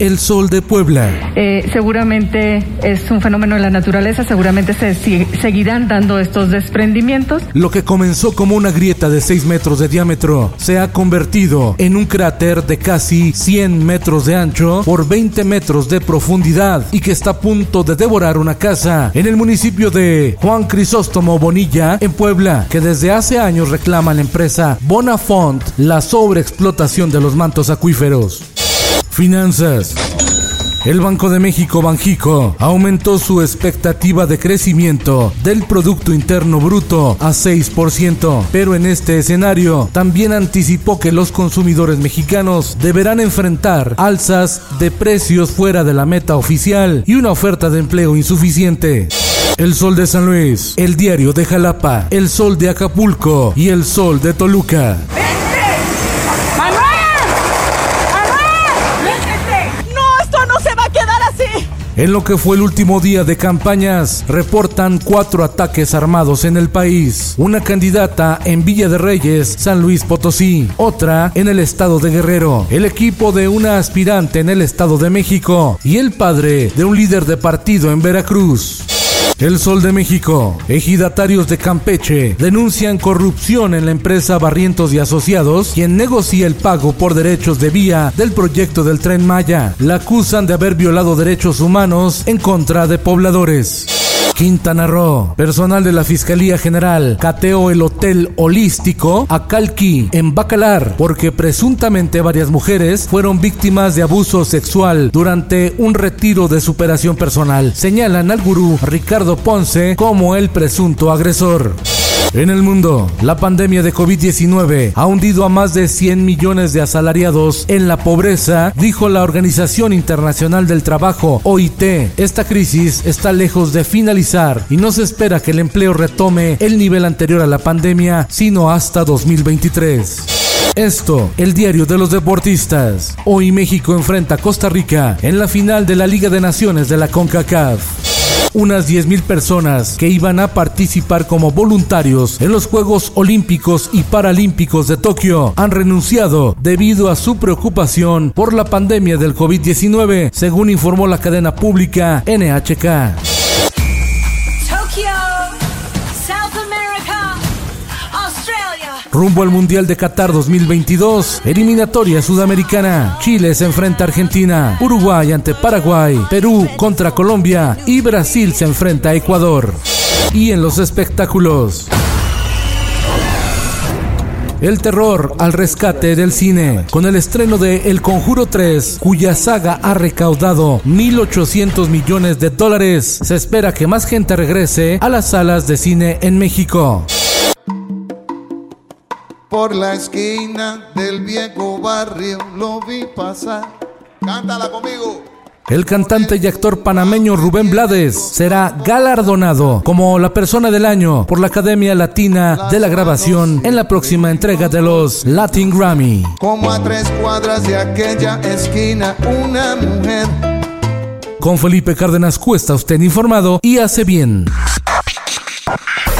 El Sol de Puebla. Eh, seguramente es un fenómeno de la naturaleza, seguramente se seguirán dando estos desprendimientos. Lo que comenzó como una grieta de 6 metros de diámetro se ha convertido en un cráter de casi 100 metros de ancho por 20 metros de profundidad y que está a punto de devorar una casa en el municipio de Juan Crisóstomo Bonilla, en Puebla, que desde hace años reclama la empresa Bonafont la sobreexplotación de los mantos acuíferos. Finanzas. El Banco de México, Banjico, aumentó su expectativa de crecimiento del Producto Interno Bruto a 6%, pero en este escenario también anticipó que los consumidores mexicanos deberán enfrentar alzas de precios fuera de la meta oficial y una oferta de empleo insuficiente. El Sol de San Luis, el Diario de Jalapa, el Sol de Acapulco y el Sol de Toluca. En lo que fue el último día de campañas, reportan cuatro ataques armados en el país. Una candidata en Villa de Reyes, San Luis Potosí. Otra en el estado de Guerrero. El equipo de una aspirante en el estado de México. Y el padre de un líder de partido en Veracruz. El Sol de México. Ejidatarios de Campeche denuncian corrupción en la empresa Barrientos y Asociados, quien negocia el pago por derechos de vía del proyecto del tren Maya. La acusan de haber violado derechos humanos en contra de pobladores. Quintana Roo. Personal de la Fiscalía General cateó el hotel holístico Acalqui en Bacalar porque presuntamente varias mujeres fueron víctimas de abuso sexual durante un retiro de superación personal. Señalan al gurú Ricardo Ponce como el presunto agresor. En el mundo, la pandemia de COVID-19 ha hundido a más de 100 millones de asalariados en la pobreza, dijo la Organización Internacional del Trabajo, OIT. Esta crisis está lejos de finalizar y no se espera que el empleo retome el nivel anterior a la pandemia, sino hasta 2023. Esto, el diario de los deportistas. Hoy México enfrenta a Costa Rica en la final de la Liga de Naciones de la CONCACAF unas 10.000 personas que iban a participar como voluntarios en los Juegos Olímpicos y Paralímpicos de Tokio han renunciado debido a su preocupación por la pandemia del COVID-19, según informó la cadena pública NHK. Rumbo al Mundial de Qatar 2022, eliminatoria sudamericana. Chile se enfrenta a Argentina, Uruguay ante Paraguay, Perú contra Colombia y Brasil se enfrenta a Ecuador. Y en los espectáculos. El terror al rescate del cine, con el estreno de El Conjuro 3, cuya saga ha recaudado 1.800 millones de dólares. Se espera que más gente regrese a las salas de cine en México por la esquina del viejo barrio lo vi pasar. Cántala conmigo. El cantante y actor panameño Rubén Blades será galardonado como la persona del año por la Academia Latina de la Grabación en la próxima entrega de los Latin Grammy. Como a tres cuadras de aquella esquina, una mujer. Con Felipe Cárdenas Cuesta, usted informado y hace bien.